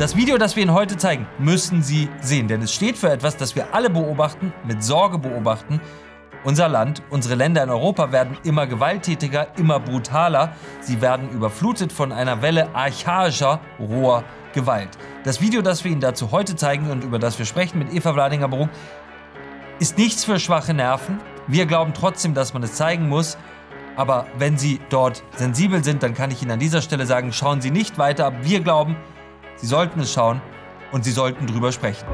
Das Video, das wir Ihnen heute zeigen, müssen Sie sehen, denn es steht für etwas, das wir alle beobachten, mit Sorge beobachten. Unser Land, unsere Länder in Europa werden immer gewalttätiger, immer brutaler. Sie werden überflutet von einer Welle archaischer, roher Gewalt. Das Video, das wir Ihnen dazu heute zeigen und über das wir sprechen mit Eva Vladinger-Bruck, ist nichts für schwache Nerven. Wir glauben trotzdem, dass man es zeigen muss. Aber wenn Sie dort sensibel sind, dann kann ich Ihnen an dieser Stelle sagen, schauen Sie nicht weiter. Wir glauben, Sie sollten es schauen und Sie sollten drüber sprechen.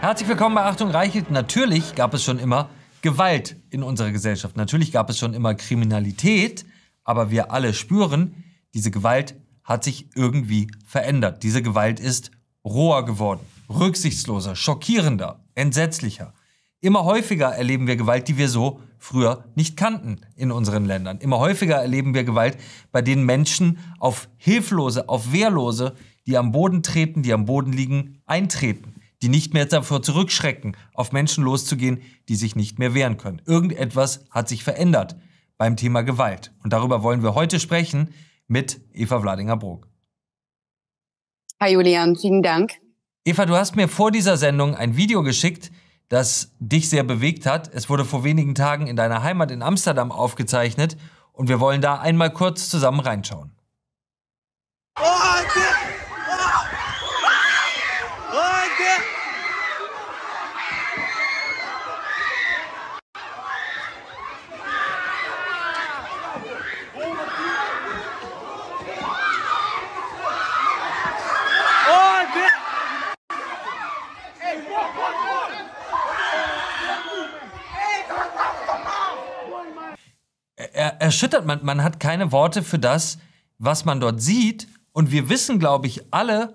Herzlich willkommen bei Achtung Reichelt. Natürlich gab es schon immer Gewalt in unserer Gesellschaft. Natürlich gab es schon immer Kriminalität, aber wir alle spüren, diese Gewalt hat sich irgendwie verändert. Diese Gewalt ist roher geworden, rücksichtsloser, schockierender, entsetzlicher. Immer häufiger erleben wir Gewalt, die wir so früher nicht kannten in unseren Ländern. Immer häufiger erleben wir Gewalt, bei denen Menschen auf Hilflose, auf Wehrlose, die am Boden treten, die am Boden liegen, eintreten. Die nicht mehr davor zurückschrecken, auf Menschen loszugehen, die sich nicht mehr wehren können. Irgendetwas hat sich verändert beim Thema Gewalt. Und darüber wollen wir heute sprechen mit Eva Vladinger-Brok. Hi Julian, vielen Dank. Eva, du hast mir vor dieser Sendung ein Video geschickt, das dich sehr bewegt hat. Es wurde vor wenigen Tagen in deiner Heimat in Amsterdam aufgezeichnet und wir wollen da einmal kurz zusammen reinschauen. Oh, erschüttert. Man, man hat keine Worte für das, was man dort sieht. Und wir wissen, glaube ich, alle,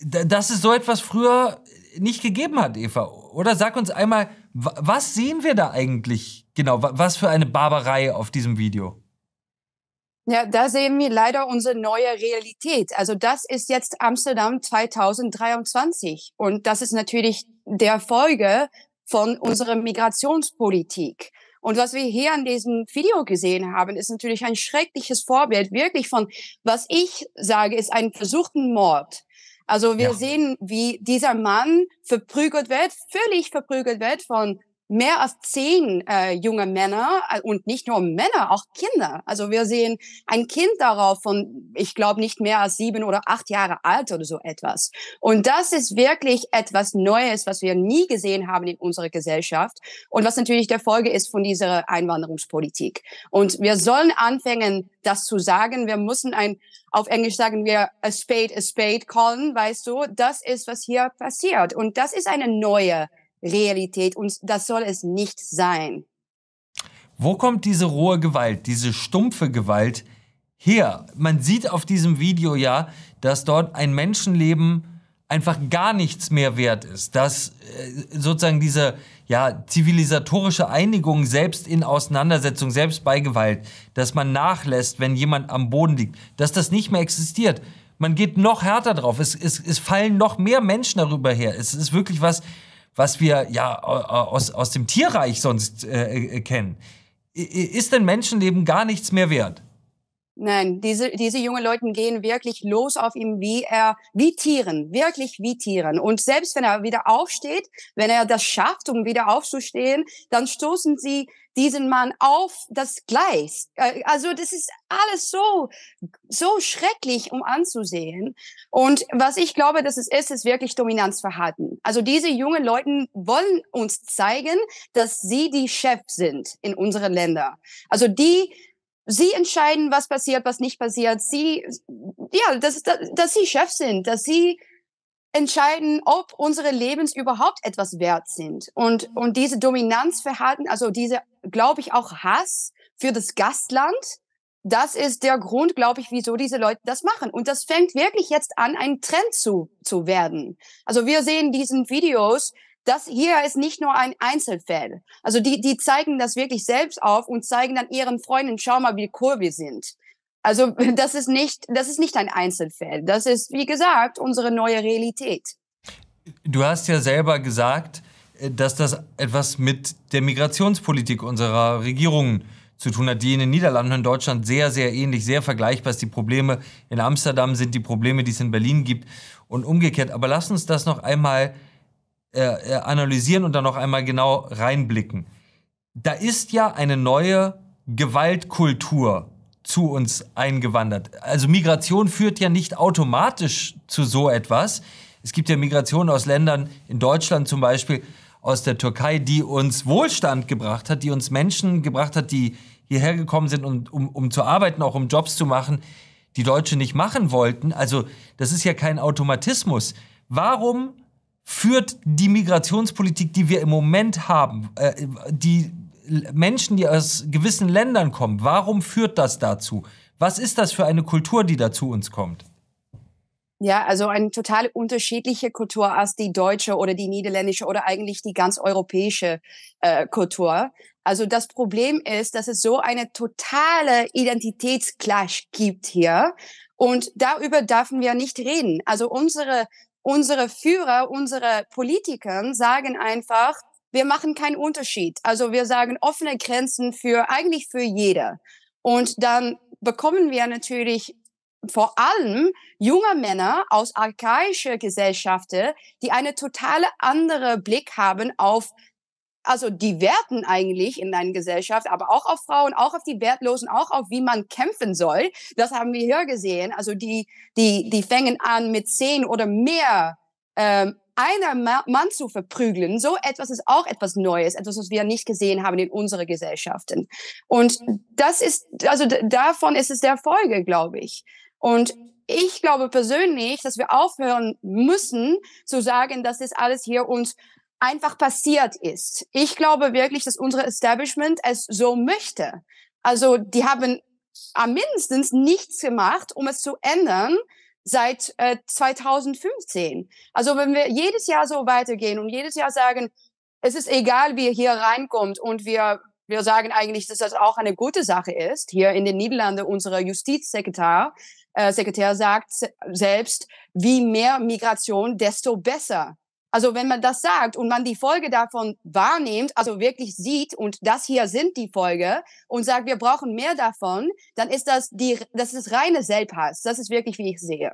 dass es so etwas früher nicht gegeben hat, Eva. Oder sag uns einmal, was sehen wir da eigentlich genau? Was für eine Barbarei auf diesem Video? Ja, da sehen wir leider unsere neue Realität. Also das ist jetzt Amsterdam 2023 und das ist natürlich der Folge von unserer Migrationspolitik. Und was wir hier an diesem Video gesehen haben, ist natürlich ein schreckliches Vorbild, wirklich von, was ich sage, ist ein versuchten Mord. Also wir ja. sehen, wie dieser Mann verprügelt wird, völlig verprügelt wird von mehr als zehn äh, junge Männer äh, und nicht nur Männer, auch Kinder. Also wir sehen ein Kind darauf von, ich glaube, nicht mehr als sieben oder acht Jahre alt oder so etwas. Und das ist wirklich etwas Neues, was wir nie gesehen haben in unserer Gesellschaft und was natürlich der Folge ist von dieser Einwanderungspolitik. Und wir sollen anfangen, das zu sagen. Wir müssen ein, auf Englisch sagen wir a spade a spade callen, weißt du. Das ist, was hier passiert. Und das ist eine neue Realität und das soll es nicht sein. Wo kommt diese rohe Gewalt, diese stumpfe Gewalt her? Man sieht auf diesem Video ja, dass dort ein Menschenleben einfach gar nichts mehr wert ist, dass äh, sozusagen diese ja, zivilisatorische Einigung selbst in Auseinandersetzung, selbst bei Gewalt, dass man nachlässt, wenn jemand am Boden liegt, dass das nicht mehr existiert. Man geht noch härter drauf, es, es, es fallen noch mehr Menschen darüber her. Es ist wirklich was, was wir ja aus, aus dem Tierreich sonst äh, äh, kennen. Ist denn Menschenleben gar nichts mehr wert? Nein, diese, diese jungen Leute gehen wirklich los auf ihm wie er, wie Tieren, wirklich wie Tieren. Und selbst wenn er wieder aufsteht, wenn er das schafft, um wieder aufzustehen, dann stoßen sie diesen Mann auf das Gleis. Äh, also das ist alles so, so schrecklich, um anzusehen. Und was ich glaube, dass es ist, ist wirklich Dominanzverhalten. Also diese jungen Leute wollen uns zeigen, dass sie die Chef sind in unseren Ländern. Also die Sie entscheiden, was passiert, was nicht passiert. Sie, ja, dass, dass, dass sie Chef sind, dass sie entscheiden, ob unsere Lebens überhaupt etwas wert sind. Und, und diese Dominanzverhalten, also diese, glaube ich, auch Hass für das Gastland, das ist der Grund, glaube ich, wieso diese Leute das machen. Und das fängt wirklich jetzt an, ein Trend zu, zu werden. Also wir sehen diesen Videos, das hier ist nicht nur ein Einzelfall. Also die, die zeigen das wirklich selbst auf und zeigen dann ihren Freunden, schau mal, wie cool wir sind. Also das ist nicht, das ist nicht ein Einzelfall. Das ist, wie gesagt, unsere neue Realität. Du hast ja selber gesagt, äh, dass das etwas mit der Migrationspolitik unserer Regierungen zu tun hat, die in den Niederlanden und Deutschland sehr, sehr ähnlich, sehr vergleichbar ist. Die Probleme in Amsterdam sind die Probleme, die es in Berlin gibt und umgekehrt. Aber lass uns das noch einmal äh, äh analysieren und dann noch einmal genau reinblicken. Da ist ja eine neue Gewaltkultur zu uns eingewandert. Also Migration führt ja nicht automatisch zu so etwas. Es gibt ja Migration aus Ländern, in Deutschland zum Beispiel, aus der Türkei, die uns Wohlstand gebracht hat, die uns Menschen gebracht hat, die hierher gekommen sind, um, um, um zu arbeiten, auch um Jobs zu machen, die Deutsche nicht machen wollten. Also das ist ja kein Automatismus. Warum führt die Migrationspolitik, die wir im Moment haben, äh, die Menschen, die aus gewissen Ländern kommen, warum führt das dazu? Was ist das für eine Kultur, die da zu uns kommt? Ja, also eine total unterschiedliche Kultur als die deutsche oder die niederländische oder eigentlich die ganz europäische äh, Kultur. Also das Problem ist, dass es so eine totale Identitätsclash gibt hier und darüber dürfen wir nicht reden. Also unsere unsere Führer, unsere Politiker sagen einfach, wir machen keinen Unterschied. Also wir sagen offene Grenzen für eigentlich für jeder. Und dann bekommen wir natürlich vor allem junge Männer aus archaischer Gesellschaften, die eine totale andere Blick haben auf also die Werten eigentlich in einer Gesellschaft, aber auch auf Frauen, auch auf die Wertlosen, auch auf wie man kämpfen soll. Das haben wir hier gesehen. Also die, die, die fängen an mit zehn oder mehr ähm, einer Mann zu verprügeln, so etwas ist auch etwas Neues, etwas, was wir nicht gesehen haben in unseren Gesellschaften. Und das ist, also davon ist es der Folge, glaube ich. Und ich glaube persönlich, dass wir aufhören müssen zu sagen, dass das alles hier uns einfach passiert ist. Ich glaube wirklich, dass unsere Establishment es so möchte. Also die haben am mindestens nichts gemacht, um es zu ändern, seit äh, 2015. Also wenn wir jedes Jahr so weitergehen und jedes Jahr sagen, es ist egal, wie ihr hier reinkommt und wir wir sagen eigentlich, dass das auch eine gute Sache ist. Hier in den Niederlanden, unser Justizsekretär äh, Sekretär sagt selbst, wie mehr Migration, desto besser. Also wenn man das sagt und man die Folge davon wahrnimmt, also wirklich sieht und das hier sind die Folge und sagt, wir brauchen mehr davon, dann ist das die, das ist reine Selbsthass. Das ist wirklich, wie ich sehe.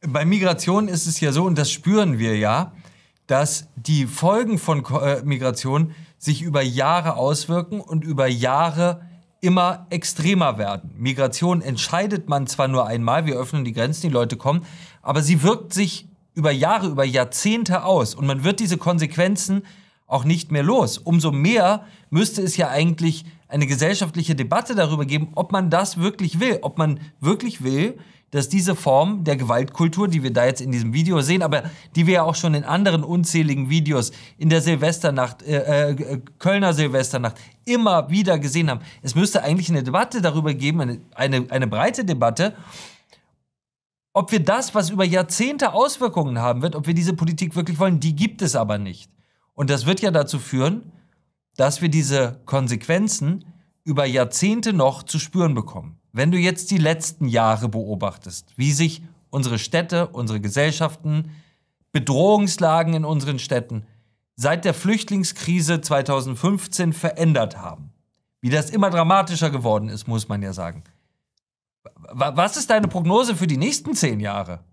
Bei Migration ist es ja so, und das spüren wir ja, dass die Folgen von äh, Migration sich über Jahre auswirken und über Jahre immer extremer werden. Migration entscheidet man zwar nur einmal, wir öffnen die Grenzen, die Leute kommen, aber sie wirkt sich über Jahre, über Jahrzehnte aus. Und man wird diese Konsequenzen auch nicht mehr los. Umso mehr müsste es ja eigentlich eine gesellschaftliche Debatte darüber geben, ob man das wirklich will, ob man wirklich will, dass diese Form der Gewaltkultur, die wir da jetzt in diesem Video sehen, aber die wir ja auch schon in anderen unzähligen Videos in der Silvesternacht, äh, äh, Kölner Silvesternacht immer wieder gesehen haben, es müsste eigentlich eine Debatte darüber geben, eine, eine, eine breite Debatte, ob wir das, was über Jahrzehnte Auswirkungen haben wird, ob wir diese Politik wirklich wollen, die gibt es aber nicht. Und das wird ja dazu führen, dass wir diese Konsequenzen über Jahrzehnte noch zu spüren bekommen. Wenn du jetzt die letzten Jahre beobachtest, wie sich unsere Städte, unsere Gesellschaften, Bedrohungslagen in unseren Städten seit der Flüchtlingskrise 2015 verändert haben, wie das immer dramatischer geworden ist, muss man ja sagen. Was ist deine Prognose für die nächsten zehn Jahre?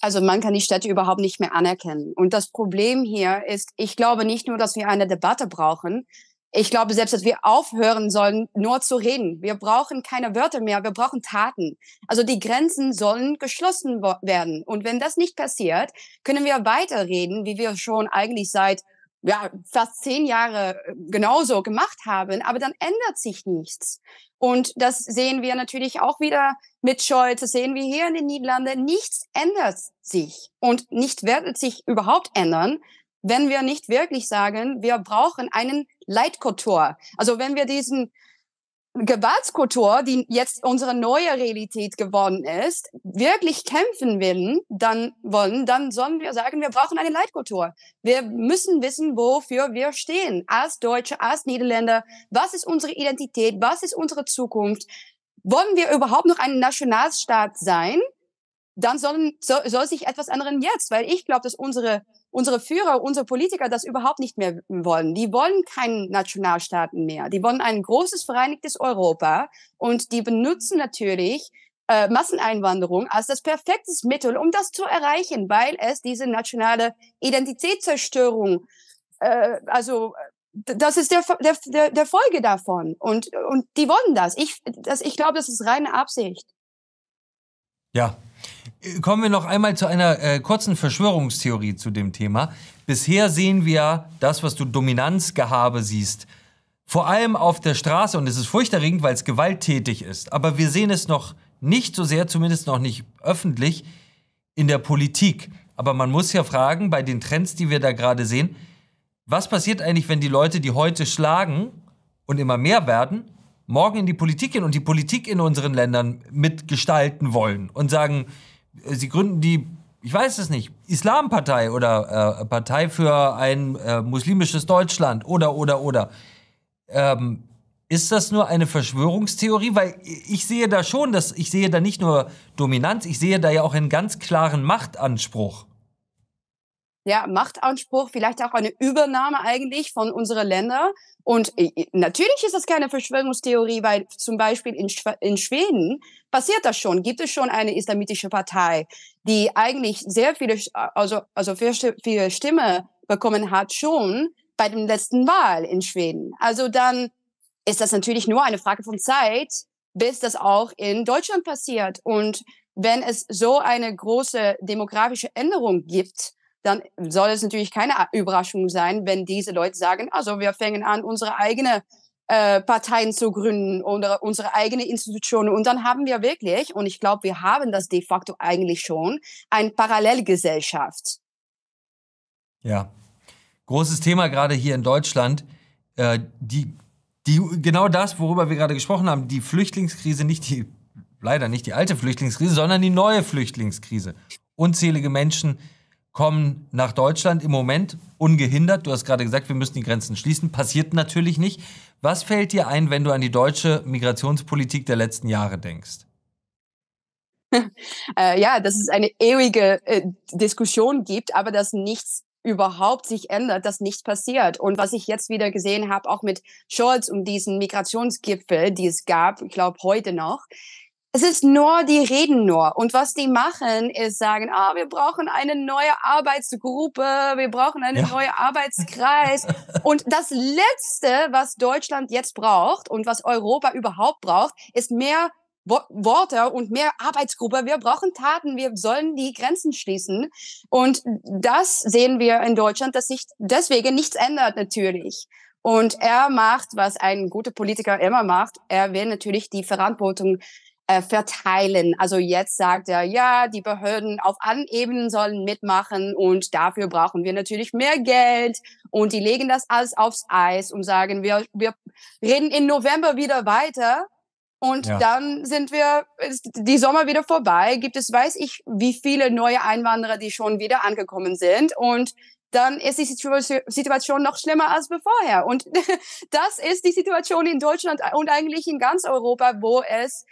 Also man kann die Städte überhaupt nicht mehr anerkennen. Und das Problem hier ist, ich glaube nicht nur, dass wir eine Debatte brauchen. Ich glaube selbst, dass wir aufhören sollen, nur zu reden. Wir brauchen keine Wörter mehr, wir brauchen Taten. Also die Grenzen sollen geschlossen werden. Und wenn das nicht passiert, können wir weiterreden, wie wir schon eigentlich seit ja, fast zehn Jahre äh, genauso gemacht haben, aber dann ändert sich nichts. Und das sehen wir natürlich auch wieder mit Scholz, das sehen wir hier in den Niederlanden. Nichts ändert sich und nicht wird sich überhaupt ändern, wenn wir nicht wirklich sagen, wir brauchen einen Leitkultur. Also wenn wir diesen Gewaltskultur, die jetzt unsere neue Realität geworden ist, wirklich kämpfen wollen, dann wollen, dann sollen wir sagen, wir brauchen eine Leitkultur. Wir müssen wissen, wofür wir stehen. Als Deutsche, als Niederländer. Was ist unsere Identität? Was ist unsere Zukunft? Wollen wir überhaupt noch ein Nationalstaat sein? Dann sollen, soll, soll sich etwas ändern jetzt, weil ich glaube, dass unsere unsere Führer, unsere Politiker das überhaupt nicht mehr wollen. Die wollen keinen Nationalstaaten mehr. Die wollen ein großes vereinigtes Europa und die benutzen natürlich äh, Masseneinwanderung als das perfekte Mittel, um das zu erreichen, weil es diese nationale Identitätszerstörung, äh, also das ist der, der, der Folge davon. Und, und die wollen das. Ich, das, ich glaube, das ist reine Absicht. Ja. Kommen wir noch einmal zu einer äh, kurzen Verschwörungstheorie zu dem Thema. Bisher sehen wir das, was du Dominanzgehabe siehst. Vor allem auf der Straße und es ist furchterregend, weil es gewalttätig ist. Aber wir sehen es noch nicht so sehr, zumindest noch nicht öffentlich, in der Politik. Aber man muss ja fragen, bei den Trends, die wir da gerade sehen, was passiert eigentlich, wenn die Leute, die heute schlagen und immer mehr werden, morgen in die Politik gehen und die Politik in unseren Ländern mitgestalten wollen und sagen, sie gründen die, ich weiß es nicht, Islampartei oder äh, Partei für ein äh, muslimisches Deutschland oder, oder, oder. Ähm, ist das nur eine Verschwörungstheorie? Weil ich sehe da schon, dass ich sehe da nicht nur Dominanz, ich sehe da ja auch einen ganz klaren Machtanspruch ja, Machtanspruch, vielleicht auch eine Übernahme eigentlich von unseren Ländern. Und natürlich ist das keine Verschwörungstheorie, weil zum Beispiel in, in Schweden passiert das schon, gibt es schon eine islamitische Partei, die eigentlich sehr viele, also, also viele Stimme bekommen hat schon bei dem letzten Wahl in Schweden. Also dann ist das natürlich nur eine Frage von Zeit, bis das auch in Deutschland passiert. Und wenn es so eine große demografische Änderung gibt, dann soll es natürlich keine Überraschung sein, wenn diese Leute sagen, also wir fangen an, unsere eigene äh, Parteien zu gründen oder unsere eigene Institutionen. Und dann haben wir wirklich, und ich glaube, wir haben das de facto eigentlich schon, eine Parallelgesellschaft. Ja, großes Thema gerade hier in Deutschland. Äh, die, die, genau das, worüber wir gerade gesprochen haben, die Flüchtlingskrise, nicht die, leider nicht die alte Flüchtlingskrise, sondern die neue Flüchtlingskrise. Unzählige Menschen kommen nach Deutschland im Moment ungehindert. Du hast gerade gesagt, wir müssen die Grenzen schließen. Passiert natürlich nicht. Was fällt dir ein, wenn du an die deutsche Migrationspolitik der letzten Jahre denkst? äh, ja, dass es eine ewige äh, Diskussion gibt, aber dass nichts überhaupt sich ändert, dass nichts passiert. Und was ich jetzt wieder gesehen habe, auch mit Scholz um diesen Migrationsgipfel, die es gab, ich glaube heute noch, es ist nur, die reden nur. Und was die machen, ist sagen, ah, wir brauchen eine neue Arbeitsgruppe, wir brauchen einen ja. neuen Arbeitskreis. und das Letzte, was Deutschland jetzt braucht und was Europa überhaupt braucht, ist mehr Worte und mehr Arbeitsgruppe. Wir brauchen Taten. Wir sollen die Grenzen schließen. Und das sehen wir in Deutschland, dass sich deswegen nichts ändert, natürlich. Und er macht, was ein guter Politiker immer macht. Er will natürlich die Verantwortung äh, verteilen. Also jetzt sagt er, ja, die Behörden auf allen Ebenen sollen mitmachen und dafür brauchen wir natürlich mehr Geld und die legen das alles aufs Eis und sagen, wir, wir reden im November wieder weiter. Und ja. dann sind wir, ist die Sommer wieder vorbei, gibt es, weiß ich, wie viele neue Einwanderer, die schon wieder angekommen sind. Und dann ist die Situation noch schlimmer als bevorher. Und das ist die Situation in Deutschland und eigentlich in ganz Europa, wo es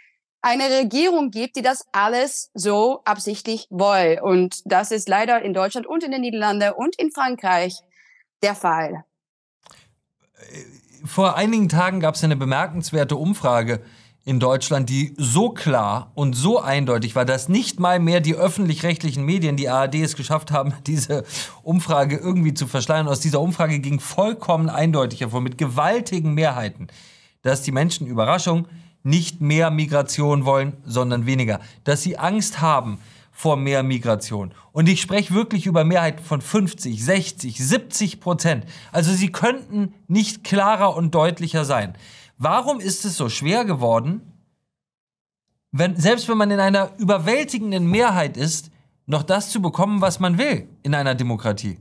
eine Regierung gibt, die das alles so absichtlich will. Und das ist leider in Deutschland und in den Niederlanden und in Frankreich der Fall. Vor einigen Tagen gab es eine bemerkenswerte Umfrage in Deutschland, die so klar und so eindeutig war, dass nicht mal mehr die öffentlich-rechtlichen Medien, die ARD es geschafft haben, diese Umfrage irgendwie zu verschleiern. Aus dieser Umfrage ging vollkommen eindeutig hervor, mit gewaltigen Mehrheiten, dass die Menschen, Überraschung, nicht mehr Migration wollen, sondern weniger. Dass sie Angst haben vor mehr Migration. Und ich spreche wirklich über Mehrheit von 50, 60, 70 Prozent. Also sie könnten nicht klarer und deutlicher sein. Warum ist es so schwer geworden, wenn, selbst wenn man in einer überwältigenden Mehrheit ist, noch das zu bekommen, was man will in einer Demokratie?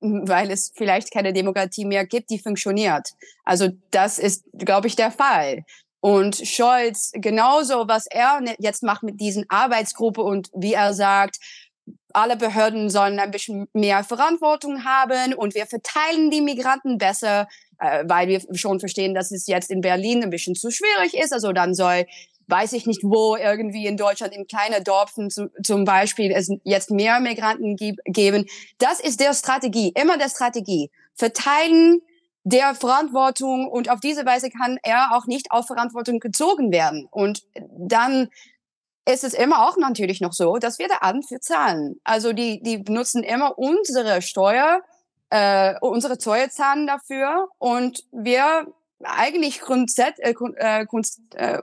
weil es vielleicht keine Demokratie mehr gibt, die funktioniert. Also das ist, glaube ich, der Fall. Und Scholz, genauso was er ne, jetzt macht mit diesen Arbeitsgruppe und wie er sagt, alle Behörden sollen ein bisschen mehr Verantwortung haben und wir verteilen die Migranten besser, äh, weil wir schon verstehen, dass es jetzt in Berlin ein bisschen zu schwierig ist. Also dann soll weiß ich nicht wo, irgendwie in Deutschland, in kleinen Dörfern zu, zum Beispiel, es jetzt mehr Migranten geben. Das ist der Strategie, immer der Strategie. Verteilen der Verantwortung und auf diese Weise kann er auch nicht auf Verantwortung gezogen werden. Und dann ist es immer auch natürlich noch so, dass wir da Abend für zahlen. Also die, die benutzen immer unsere Steuer, äh, unsere Steuerzahlen dafür und wir eigentlich grundsätzlich, äh, grund, äh,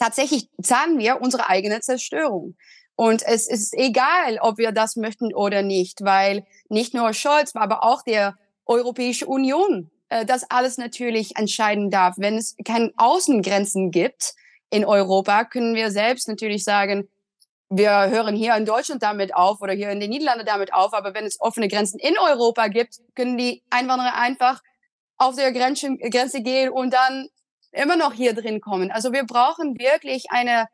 tatsächlich zahlen wir unsere eigene Zerstörung. Und es ist egal, ob wir das möchten oder nicht, weil nicht nur Scholz, aber auch der Europäische Union äh, das alles natürlich entscheiden darf. Wenn es keine Außengrenzen gibt in Europa, können wir selbst natürlich sagen, wir hören hier in Deutschland damit auf oder hier in den Niederlanden damit auf, aber wenn es offene Grenzen in Europa gibt, können die Einwanderer einfach auf der Grenze, Grenze gehen und dann immer noch hier drin kommen. Also wir brauchen wirklich eine,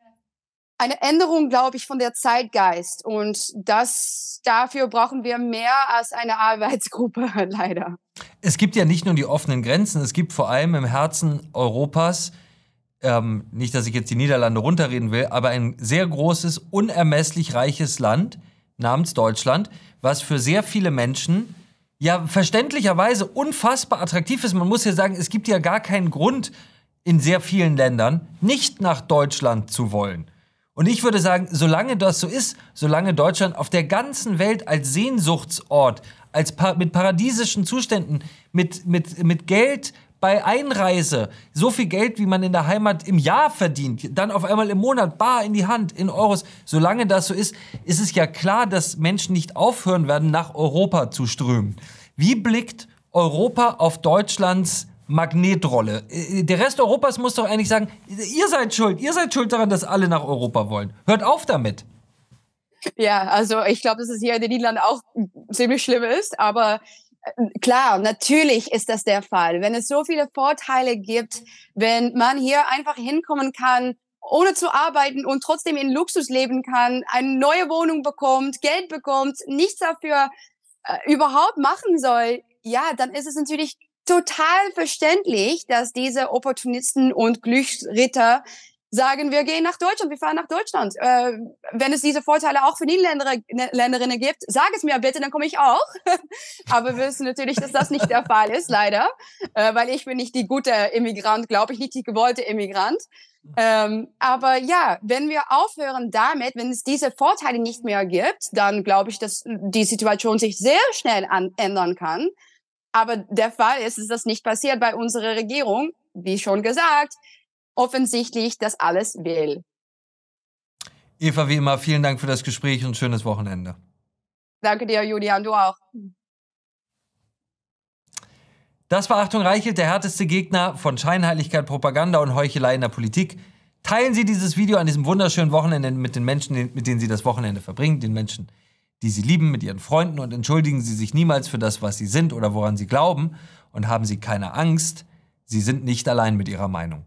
eine Änderung, glaube ich, von der Zeitgeist. Und das, dafür brauchen wir mehr als eine Arbeitsgruppe, leider. Es gibt ja nicht nur die offenen Grenzen, es gibt vor allem im Herzen Europas, ähm, nicht, dass ich jetzt die Niederlande runterreden will, aber ein sehr großes, unermesslich reiches Land namens Deutschland, was für sehr viele Menschen ja verständlicherweise unfassbar attraktiv ist. Man muss ja sagen, es gibt ja gar keinen Grund in sehr vielen Ländern nicht nach Deutschland zu wollen. Und ich würde sagen, solange das so ist, solange Deutschland auf der ganzen Welt als Sehnsuchtsort, als pa mit paradiesischen Zuständen, mit, mit, mit Geld bei Einreise, so viel Geld, wie man in der Heimat im Jahr verdient, dann auf einmal im Monat bar in die Hand, in Euros, solange das so ist, ist es ja klar, dass Menschen nicht aufhören werden, nach Europa zu strömen. Wie blickt Europa auf Deutschlands Magnetrolle. Äh, der Rest Europas muss doch eigentlich sagen, ihr seid schuld, ihr seid schuld daran, dass alle nach Europa wollen. Hört auf damit. Ja, also ich glaube, dass es hier in den Niederlanden auch ziemlich schlimm ist, aber äh, klar, natürlich ist das der Fall. Wenn es so viele Vorteile gibt, wenn man hier einfach hinkommen kann, ohne zu arbeiten und trotzdem in Luxus leben kann, eine neue Wohnung bekommt, Geld bekommt, nichts dafür äh, überhaupt machen soll, ja, dann ist es natürlich total verständlich, dass diese Opportunisten und Glücksritter sagen, wir gehen nach Deutschland, wir fahren nach Deutschland. Äh, wenn es diese Vorteile auch für Niederländerinnen gibt, sag es mir bitte, dann komme ich auch. Aber wir wissen natürlich, dass das nicht der Fall ist, leider, äh, weil ich bin nicht die gute Immigrant, glaube ich, nicht die gewollte Immigrant. Ähm, aber ja, wenn wir aufhören damit, wenn es diese Vorteile nicht mehr gibt, dann glaube ich, dass die Situation sich sehr schnell an ändern kann. Aber der Fall ist, ist das nicht passiert bei unserer Regierung. Wie schon gesagt, offensichtlich das alles will. Eva, wie immer, vielen Dank für das Gespräch und schönes Wochenende. Danke dir, Julian, du auch. Das war Achtung Reichelt, der härteste Gegner von Scheinheiligkeit, Propaganda und Heuchelei in der Politik. Teilen Sie dieses Video an diesem wunderschönen Wochenende mit den Menschen, mit denen Sie das Wochenende verbringen, den Menschen, die Sie lieben, mit Ihren Freunden und entschuldigen Sie sich niemals für das, was Sie sind oder woran Sie glauben und haben Sie keine Angst, Sie sind nicht allein mit Ihrer Meinung.